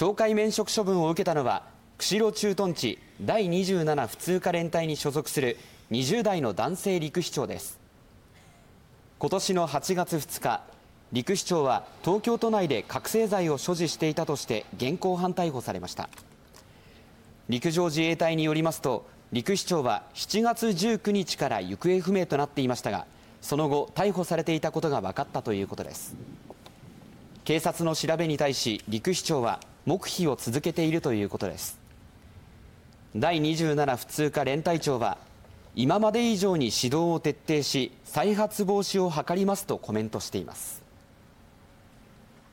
懲戒免職処分を受けたのは釧路駐屯地第27普通科連隊に所属する20代の男性陸士長です。今年の8月2日陸士長は東京都内で覚醒剤を所持していたとして現行犯逮捕されました。陸上自衛隊によりますと陸士長は7月19日から行方不明となっていましたがその後逮捕されていたことが分かったということです。警察の調べに対し陸士長は黙秘を続けているということです。第27普通科連隊長は今まで以上に指導を徹底し再発防止を図りますとコメントしています。